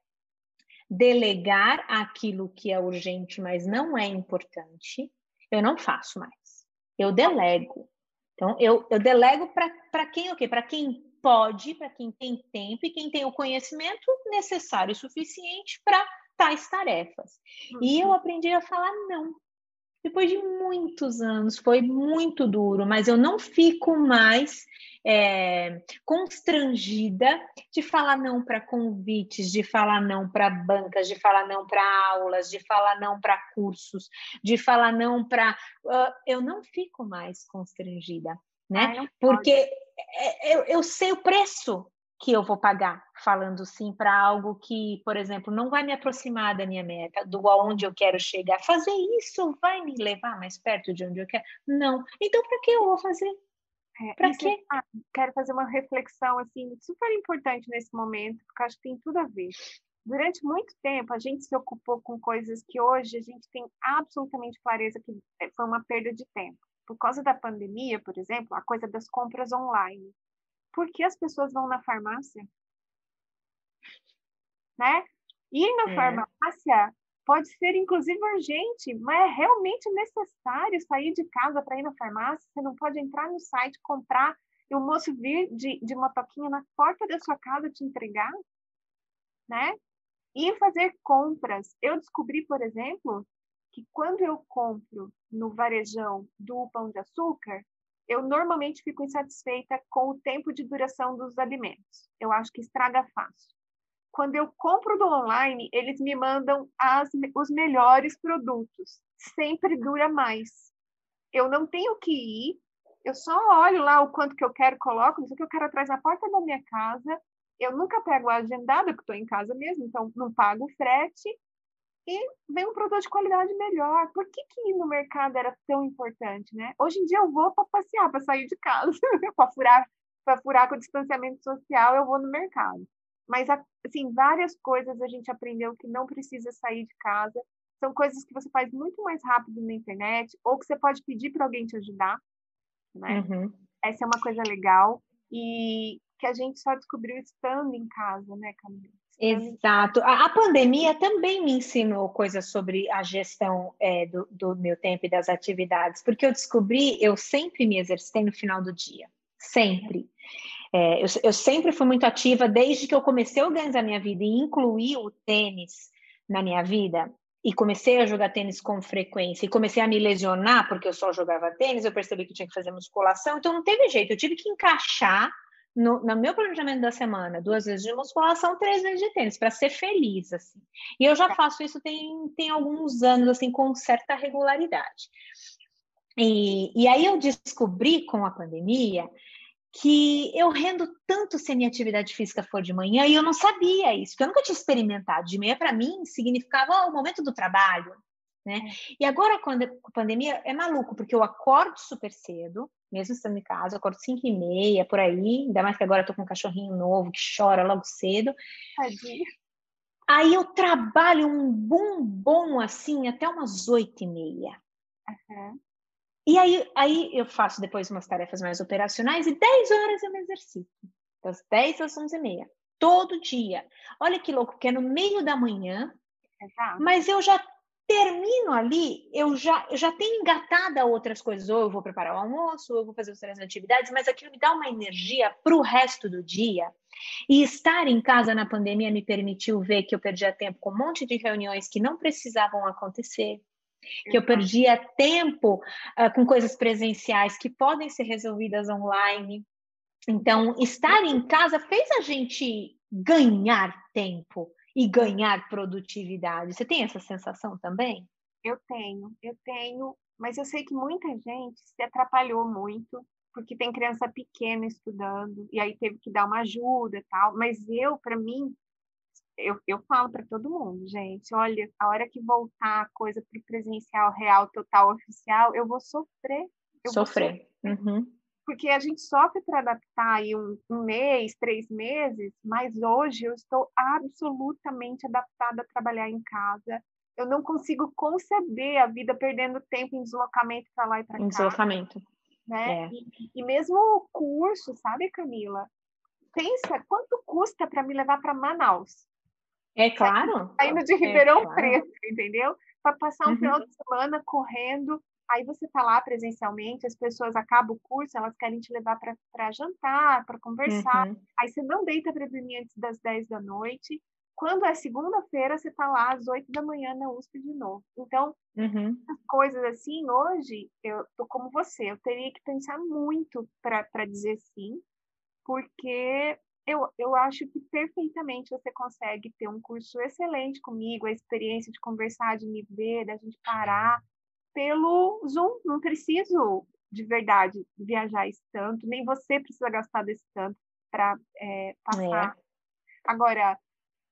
delegar aquilo que é urgente, mas não é importante. Eu não faço mais. Eu delego. Então, eu, eu delego para quem o quê? Para quem pode, para quem tem tempo e quem tem o conhecimento necessário e suficiente para tais tarefas. Uhum. E eu uhum. aprendi a falar não. Depois de muitos anos, foi muito duro, mas eu não fico mais é, constrangida de falar não para convites, de falar não para bancas, de falar não para aulas, de falar não para cursos, de falar não para. Uh, eu não fico mais constrangida, né? Porque é, eu, eu sei o preço que eu vou pagar falando sim para algo que, por exemplo, não vai me aproximar da minha meta, do aonde eu quero chegar. Fazer isso vai me levar mais perto de onde eu quero? Não. Então, para que eu vou fazer? É, para quê? Ah, quero fazer uma reflexão assim super importante nesse momento, porque acho que tem tudo a ver. Durante muito tempo, a gente se ocupou com coisas que hoje a gente tem absolutamente clareza que é, foi uma perda de tempo. Por causa da pandemia, por exemplo, a coisa das compras online por que as pessoas vão na farmácia? Né? Ir na é. farmácia pode ser inclusive urgente, mas é realmente necessário sair de casa para ir na farmácia. Você não pode entrar no site, comprar e o moço vir de, de motoquinha na porta da sua casa te entregar, né? E fazer compras. Eu descobri, por exemplo, que quando eu compro no varejão do pão de açúcar, eu normalmente fico insatisfeita com o tempo de duração dos alimentos. Eu acho que estraga fácil. Quando eu compro do online, eles me mandam as, os melhores produtos. Sempre dura mais. Eu não tenho que ir, eu só olho lá o quanto que eu quero, coloco, isso que eu quero atrás na porta da minha casa. Eu nunca pego a agendada, porque estou em casa mesmo, então não pago o frete e vem um produto de qualidade melhor. Por que, que ir no mercado era tão importante, né? Hoje em dia eu vou para passear, para sair de casa, *laughs* para furar, para furar com o distanciamento social, eu vou no mercado. Mas assim, várias coisas a gente aprendeu que não precisa sair de casa. São coisas que você faz muito mais rápido na internet ou que você pode pedir para alguém te ajudar, né? Uhum. Essa é uma coisa legal e que a gente só descobriu estando em casa, né, Camila? Exato. A, a, pandemia também me ensinou coisas sobre a gestão é, do, do, meu tempo e das atividades, porque eu descobri, eu sempre me exercitei no final do dia, sempre. É, eu, eu, sempre fui muito ativa desde que eu comecei a organizar minha vida e incluir o tênis na minha vida. E comecei a jogar tênis com frequência e comecei a me lesionar porque eu só jogava tênis. Eu percebi que tinha que fazer musculação, então não teve jeito. Eu tive que encaixar no, no, meu planejamento da semana, duas vezes de musculação, três vezes de tênis, para ser feliz, assim. E eu já tá. faço isso tem, tem alguns anos, assim, com certa regularidade. E, e aí eu descobri com a pandemia que eu rendo tanto se a minha atividade física for de manhã, e eu não sabia isso, porque eu nunca tinha experimentado. De manhã, para mim, significava o momento do trabalho, né? É. E agora, com a pandemia, é maluco, porque eu acordo super cedo, mesmo estando em casa, eu acordo 5 e meia, por aí, ainda mais que agora eu tô com um cachorrinho novo que chora logo cedo. Tadinho. Aí eu trabalho um bom bom assim até umas oito e meia. Uhum. E aí, aí eu faço depois umas tarefas mais operacionais e 10 horas eu me exercito. Das 10 às 11 e meia. Todo dia. Olha que louco, que é no meio da manhã, Exato. mas eu já termino ali, eu já, eu já tenho engatada outras coisas, ou eu vou preparar o almoço, ou eu vou fazer outras atividades, mas aquilo me dá uma energia para o resto do dia. E estar em casa na pandemia me permitiu ver que eu perdia tempo com um monte de reuniões que não precisavam acontecer, que eu perdia tempo uh, com coisas presenciais que podem ser resolvidas online. Então, estar em casa fez a gente ganhar tempo e ganhar produtividade. Você tem essa sensação também? Eu tenho, eu tenho, mas eu sei que muita gente se atrapalhou muito porque tem criança pequena estudando e aí teve que dar uma ajuda e tal. Mas eu, para mim, eu, eu falo para todo mundo, gente, olha, a hora que voltar a coisa para o presencial real, total, oficial, eu vou sofrer. Eu sofrer. Vou sofrer. Uhum porque a gente sofre para adaptar aí um, um, mês, três meses, mas hoje eu estou absolutamente adaptada a trabalhar em casa. Eu não consigo conceber a vida perdendo tempo em deslocamento para lá e para cá. Em deslocamento. Né? É. E, e, mesmo o curso, sabe, Camila? Pensa quanto custa para me levar para Manaus. É claro. Saindo de é Ribeirão é claro. Preto, entendeu? Para passar um uhum. final de semana correndo Aí você está lá presencialmente, as pessoas acabam o curso, elas querem te levar para jantar, para conversar. Uhum. Aí você não deita para dormir antes das 10 da noite. Quando é segunda-feira, você está lá às 8 da manhã na USP de novo. Então, uhum. as coisas assim, hoje, eu tô como você, eu teria que pensar muito para dizer sim, porque eu, eu acho que perfeitamente você consegue ter um curso excelente comigo, a experiência de conversar, de me ver, da gente parar pelo Zoom. Não preciso de verdade viajar esse tanto, nem você precisa gastar desse tanto. para é, passar. É. Agora,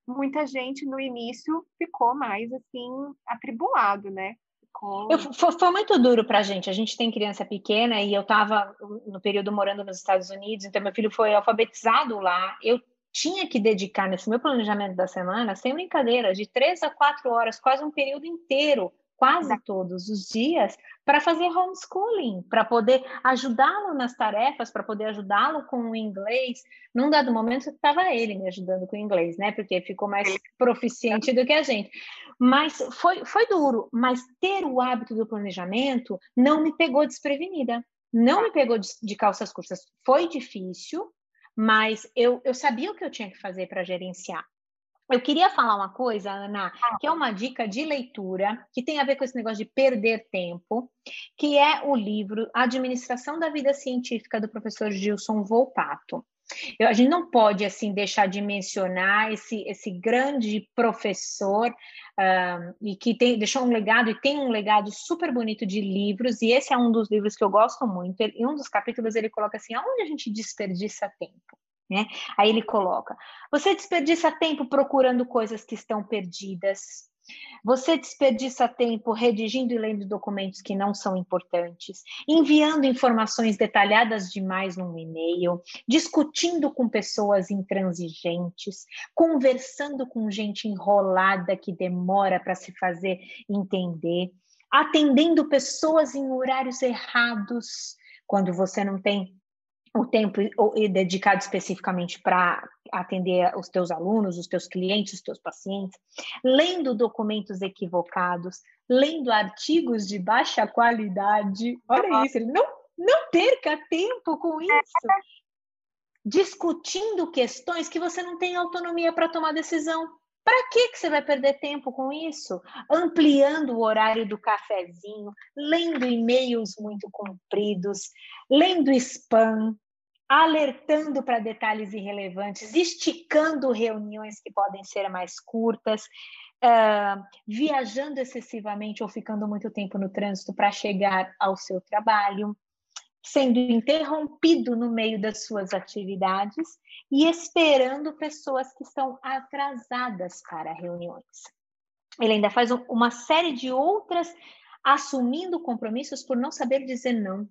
muita gente no início ficou mais assim atribulado, né? Ficou... Eu, foi, foi, muito duro para a gente. A gente tem criança pequena e eu estava no período morando nos Estados Unidos, então meu filho foi alfabetizado lá. Eu tinha que dedicar nesse meu planejamento da semana, sem brincadeira, de três a quatro horas, quase um período inteiro quase todos os dias para fazer homeschooling, para poder ajudá-lo nas tarefas, para poder ajudá-lo com o inglês. Num dado momento estava ele me ajudando com o inglês, né? Porque ficou mais proficiente do que a gente. Mas foi, foi duro, mas ter o hábito do planejamento não me pegou desprevenida. Não me pegou de, de calças curtas. Foi difícil, mas eu, eu sabia o que eu tinha que fazer para gerenciar. Eu queria falar uma coisa, Ana, que é uma dica de leitura que tem a ver com esse negócio de perder tempo, que é o livro Administração da Vida Científica do professor Gilson Volpato. Eu, a gente não pode assim deixar de mencionar esse, esse grande professor e que tem, deixou um legado e tem um legado super bonito de livros e esse é um dos livros que eu gosto muito. Ele, em um dos capítulos ele coloca assim: aonde a gente desperdiça tempo? Né? Aí ele coloca: você desperdiça tempo procurando coisas que estão perdidas. Você desperdiça tempo redigindo e lendo documentos que não são importantes, enviando informações detalhadas demais num e-mail, discutindo com pessoas intransigentes, conversando com gente enrolada que demora para se fazer entender, atendendo pessoas em horários errados, quando você não tem o tempo dedicado especificamente para atender os teus alunos, os teus clientes, os teus pacientes, lendo documentos equivocados, lendo artigos de baixa qualidade. Olha isso, não, não perca tempo com isso. Discutindo questões que você não tem autonomia para tomar decisão. Para que, que você vai perder tempo com isso? Ampliando o horário do cafezinho, lendo e-mails muito compridos, lendo spam, alertando para detalhes irrelevantes, esticando reuniões que podem ser mais curtas, uh, viajando excessivamente ou ficando muito tempo no trânsito para chegar ao seu trabalho, sendo interrompido no meio das suas atividades e esperando pessoas que estão atrasadas para reuniões. Ele ainda faz uma série de outras assumindo compromissos por não saber dizer não,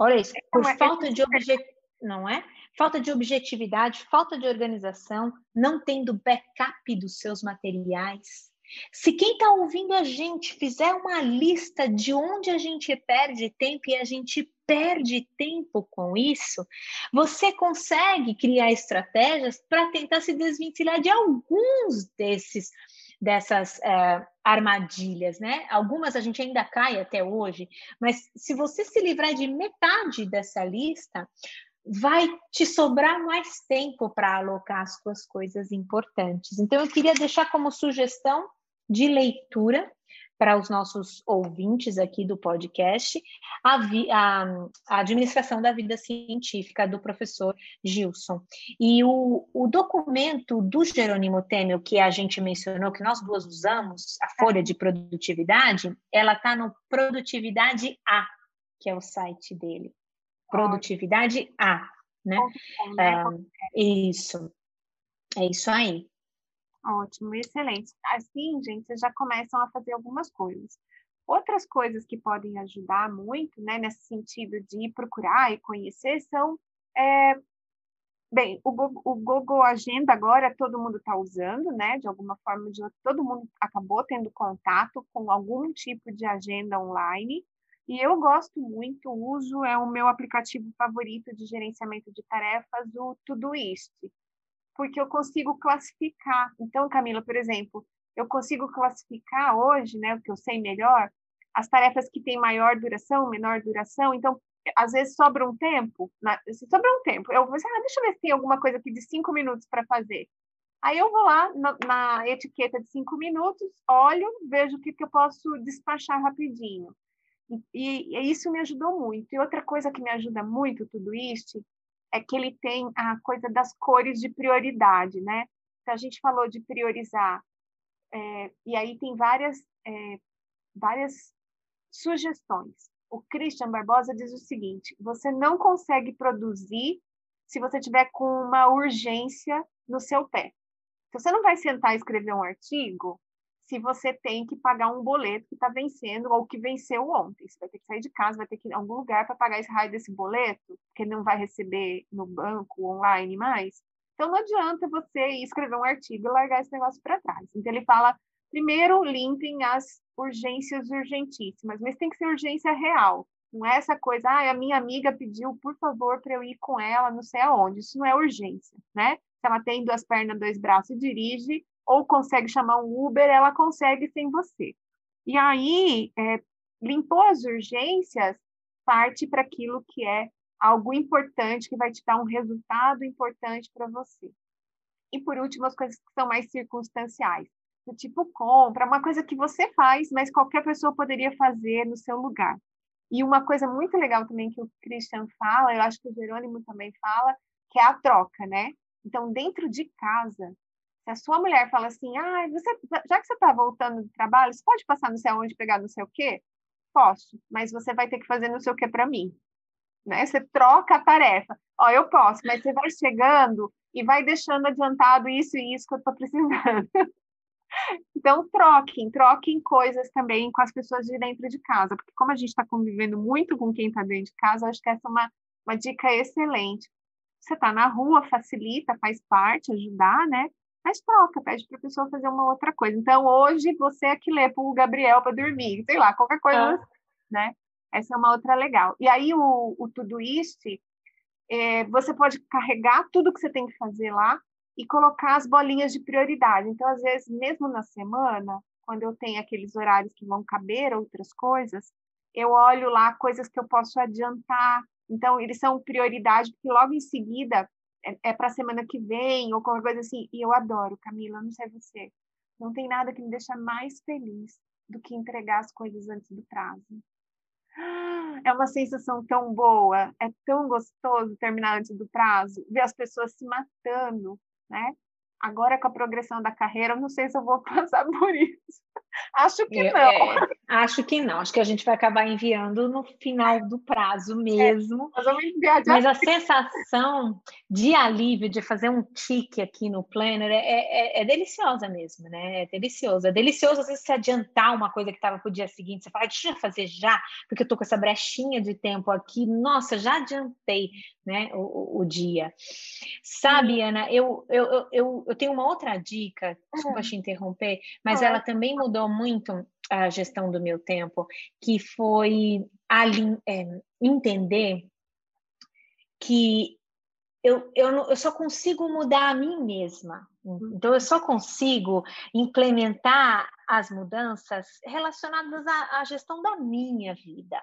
Olha isso, é por falta de objetividade, não é? Falta de objetividade, falta de organização, não tendo backup dos seus materiais. Se quem está ouvindo a gente fizer uma lista de onde a gente perde tempo e a gente perde tempo com isso, você consegue criar estratégias para tentar se desvencilhar de alguns desses dessas é, armadilhas, né? Algumas a gente ainda cai até hoje, mas se você se livrar de metade dessa lista, vai te sobrar mais tempo para alocar as suas coisas importantes. Então, eu queria deixar como sugestão de leitura para os nossos ouvintes aqui do podcast a, a, a, administração da vida científica do professor Gilson. E o, o documento do Jerônimo Temel, que a gente mencionou, que nós duas usamos, a folha de produtividade, ela está no Produtividade A, que é o site dele. Produtividade A, né? É, isso. É isso aí. Ótimo, excelente. Assim, gente, vocês já começam a fazer algumas coisas. Outras coisas que podem ajudar muito, né, nesse sentido de procurar e conhecer são, é, bem, o, o Google Agenda agora todo mundo está usando, né, de alguma forma de todo mundo acabou tendo contato com algum tipo de agenda online, e eu gosto muito, uso, é o meu aplicativo favorito de gerenciamento de tarefas, o Todoist porque eu consigo classificar. Então, Camila, por exemplo, eu consigo classificar hoje, né, o que eu sei melhor, as tarefas que têm maior duração, menor duração. Então, às vezes sobra um tempo, na, sobra um tempo. Eu vou dizer, ah, deixa eu ver se tem alguma coisa aqui de cinco minutos para fazer. Aí eu vou lá na, na, etiqueta de cinco minutos, olho, vejo o que, que eu posso despachar rapidinho. E, e, isso me ajudou muito. E outra coisa que me ajuda muito tudo isso é que ele tem a coisa das cores de prioridade, né? Então, a gente falou de priorizar, é, e aí tem várias, é, várias sugestões. O Christian Barbosa diz o seguinte: você não consegue produzir se você tiver com uma urgência no seu pé. Então, você não vai sentar e escrever um artigo se você tem que pagar um boleto que está vencendo ou que venceu ontem. Você vai ter que sair de casa, vai ter que ir em algum lugar para pagar esse raio desse boleto, porque não vai receber no banco, online mais. Então, não adianta você escrever um artigo e largar esse negócio para trás. Então, ele fala, primeiro, limpem as urgências urgentíssimas, mas tem que ser urgência real. Não é essa coisa, ah, a minha amiga pediu, por favor, para eu ir com ela, não sei aonde. Isso não é urgência, né? Se ela tem duas pernas, dois braços e dirige, ou consegue chamar um Uber, ela consegue sem você. E aí, é, limpou as urgências, parte para aquilo que é algo importante, que vai te dar um resultado importante para você. E por último, as coisas que são mais circunstanciais, do tipo compra, uma coisa que você faz, mas qualquer pessoa poderia fazer no seu lugar. E uma coisa muito legal também que o Christian fala, eu acho que o Jerônimo também fala, que é a troca, né? Então, dentro de casa, a sua mulher fala assim, ah, você, já que você está voltando do trabalho, você pode passar no céu onde pegar não sei o quê? Posso, mas você vai ter que fazer não sei o quê para mim. Né? Você troca a tarefa. Ó, eu posso, mas você vai chegando e vai deixando adiantado isso e isso que eu estou precisando. *laughs* Então, troquem, troquem coisas também com as pessoas de dentro de casa, porque como a gente está convivendo muito com quem está dentro de casa, acho que essa é uma, uma dica excelente. Você está na rua, facilita, faz parte, ajudar, né? Mas troca, pede para a pessoa fazer uma outra coisa. Então, hoje, você é que lê para o Gabriel para dormir, sei lá, qualquer coisa, ah. né? Essa é uma outra legal. E aí, o, o Todoist, é, você pode carregar tudo que você tem que fazer lá e colocar as bolinhas de prioridade. Então, às vezes, mesmo na semana, quando eu tenho aqueles horários que vão caber outras coisas, eu olho lá coisas que eu posso adiantar. Então, eles são prioridade, porque logo em seguida é, é para a semana que vem, ou qualquer coisa assim. E eu adoro, Camila, não sei você. Não tem nada que me deixa mais feliz do que entregar as coisas antes do prazo. *gasps* É uma sensação tão boa, é tão gostoso terminar antes do prazo, ver as pessoas se matando, né? Agora, com a progressão da carreira, eu não sei se eu vou *laughs* passar por isso. Acho que não. É, acho que não. Acho que a gente vai acabar enviando no final do prazo é, mesmo. É, Mas a sensação de alívio, de fazer um tique aqui no planner, é, é, é, deliciosa mesmo, né? É delicioso. É delicioso, às vezes, se adiantar uma coisa que estava para o dia seguinte. Você fala, deixa eu fazer já, porque eu estou com essa brechinha de tempo aqui. Nossa, já adiantei né, o, o dia. Sabe, Ana, eu, eu, eu, eu tenho uma outra dica, desculpa te interromper, mas ela também mudou muito a gestão do meu tempo, que foi é, entender que eu, eu, eu só consigo mudar a mim mesma. Uhum. Então, eu só consigo implementar as mudanças relacionadas à, à gestão da minha vida.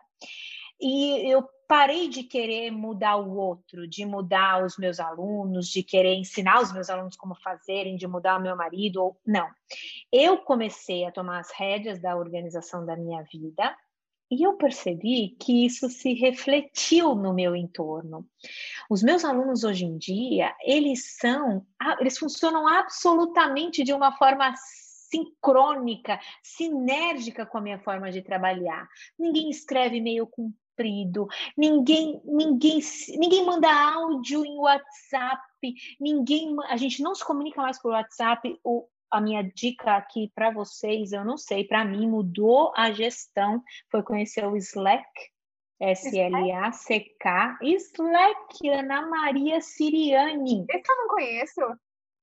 E eu parei de querer mudar o outro, de mudar os meus alunos, de querer ensinar os meus alunos como fazerem, de mudar o meu marido. Ou... Não. Eu comecei a tomar as rédeas da organização da minha vida e eu percebi que isso se refletiu no meu entorno. Os meus alunos hoje em dia, eles são, eles funcionam absolutamente de uma forma sincrônica, sinérgica com a minha forma de trabalhar. Ninguém escreve e-mail com comprido, ninguém, ninguém, ninguém manda áudio em WhatsApp, ninguém, a gente não se comunica mais por WhatsApp. O, a minha dica aqui para vocês, eu não sei, para mim mudou a gestão, foi conhecer o Slack, S-L-A-C-K, Slack, Ana Maria Siriani. Esse eu não conheço.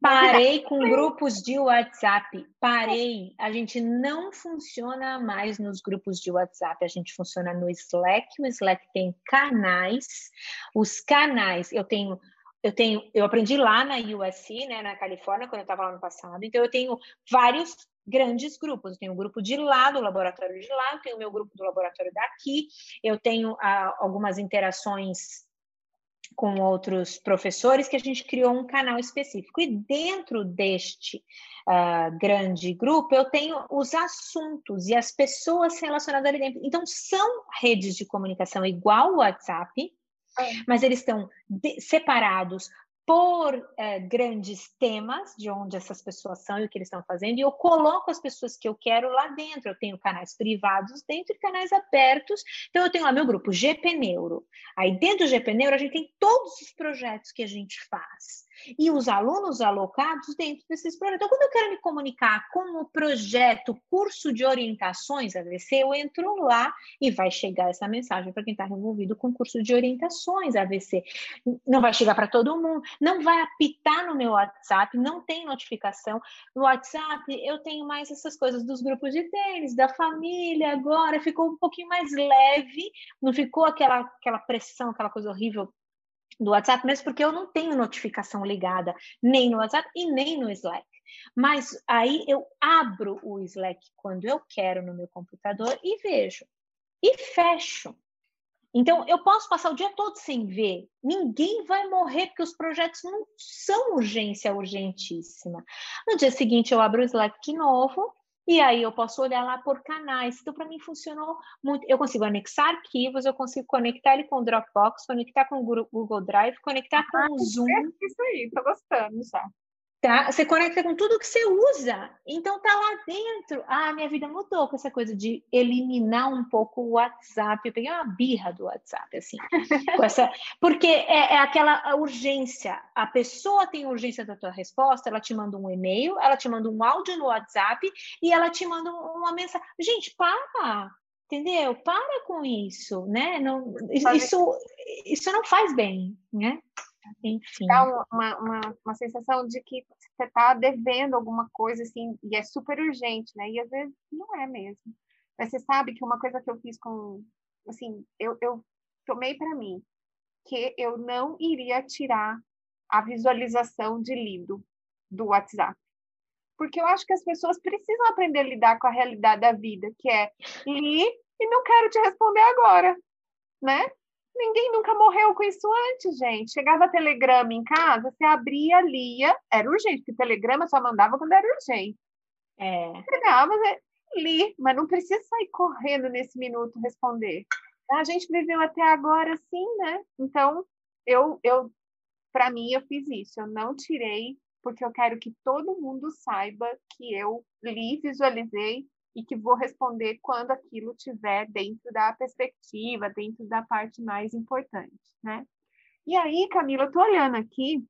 Parei *laughs* com grupos de WhatsApp. Parei. A gente não funciona mais nos grupos de WhatsApp. A gente funciona no Slack. O Slack tem canais. Os canais, eu tenho eu tenho, eu aprendi lá na USC, né, na Califórnia, quando eu estava lá no passado. Então eu tenho vários grandes grupos. Eu tenho o um grupo de lá, do laboratório de lá, eu tenho o meu grupo do laboratório daqui, eu tenho ah, algumas interações com outros professores que a gente criou um canal específico. E dentro deste uh, grande grupo, eu tenho os assuntos e as pessoas relacionadas ali dentro. Então, são redes de comunicação igual o WhatsApp, é. mas eles estão separados por é, grandes temas de onde essas pessoas são e o que eles estão fazendo, e eu coloco as pessoas que eu quero lá dentro. Eu tenho canais privados dentro e canais abertos. Então, eu tenho lá meu grupo GP Neuro. Aí, dentro do GP Neuro, a gente tem todos os projetos que a gente faz e os alunos alocados dentro desses projetos. Então, quando eu quero me comunicar com o projeto curso de orientações AVC, eu entro lá e vai chegar essa mensagem para quem está envolvido com o curso de orientações AVC. Não vai chegar para todo mundo, não vai apitar no meu WhatsApp, não tem notificação. No WhatsApp, eu tenho mais essas coisas dos grupos de tênis, da família, agora ficou um pouquinho mais leve, não ficou aquela, aquela pressão, aquela coisa horrível do WhatsApp, mesmo porque eu não tenho notificação ligada nem no WhatsApp e nem no Slack. Mas aí eu abro o Slack quando eu quero no meu computador e vejo. E fecho. Então, eu posso passar o dia todo sem ver. Ninguém vai morrer, porque os projetos não são urgência urgentíssima. No dia seguinte, eu abro o Slack de novo e aí eu posso olhar lá por canais. Então, para mim, funcionou muito. Eu consigo anexar arquivos, eu consigo conectar ele com o Dropbox, conectar com o Google Drive, conectar ah, com o Zoom. É isso aí, tô gostando já. Tá? Você conecta com tudo que você usa. Então tá lá dentro. Ah, minha vida mudou com essa coisa de eliminar um pouco o WhatsApp. Eu peguei uma birra do WhatsApp, assim. essa... *laughs* Porque é, é, aquela urgência. A pessoa tem urgência da tua resposta, ela te manda um e-mail, ela te manda um áudio no WhatsApp e ela te manda uma mensagem. Gente, para! Entendeu? Para com isso, né? Não, isso, isso não faz bem, né? Enfim. Dá uma, uma, uma sensação de que você está devendo alguma coisa, assim, e é super urgente, né? E às vezes não é mesmo. Mas você sabe que uma coisa que eu fiz com, assim, eu, eu tomei para mim que eu não iria tirar a visualização de lido do WhatsApp. Porque eu acho que as pessoas precisam aprender a lidar com a realidade da vida, que é li e não quero te responder agora, né? Ninguém nunca morreu com isso antes, gente. Chegava telegrama em casa, você abria, lia, era urgente, porque telegrama só mandava quando era urgente. É. Chegava, li, mas não precisa sair correndo nesse minuto responder. A gente viveu até agora assim, né? Então, eu, eu para mim, eu fiz isso. Eu não tirei, porque eu quero que todo mundo saiba que eu li, visualizei e que vou responder quando aquilo estiver dentro da perspectiva, dentro da parte mais importante, né? E aí, Camila, eu tô olhando aqui,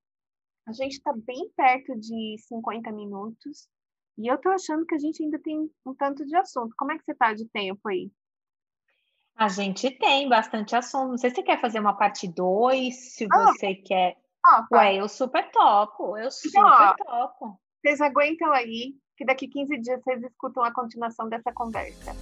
a gente está bem perto de 50 minutos e eu tô achando que a gente ainda tem um tanto de assunto. Como é que você tá de tempo aí? A gente tem bastante assunto. Não sei se você quer fazer uma parte 2, se ah, você quer. Tá. Ué, eu super topo, eu super então, topo. Vocês aguentam aí que daqui 15 dias vocês escutam a continuação dessa conversa.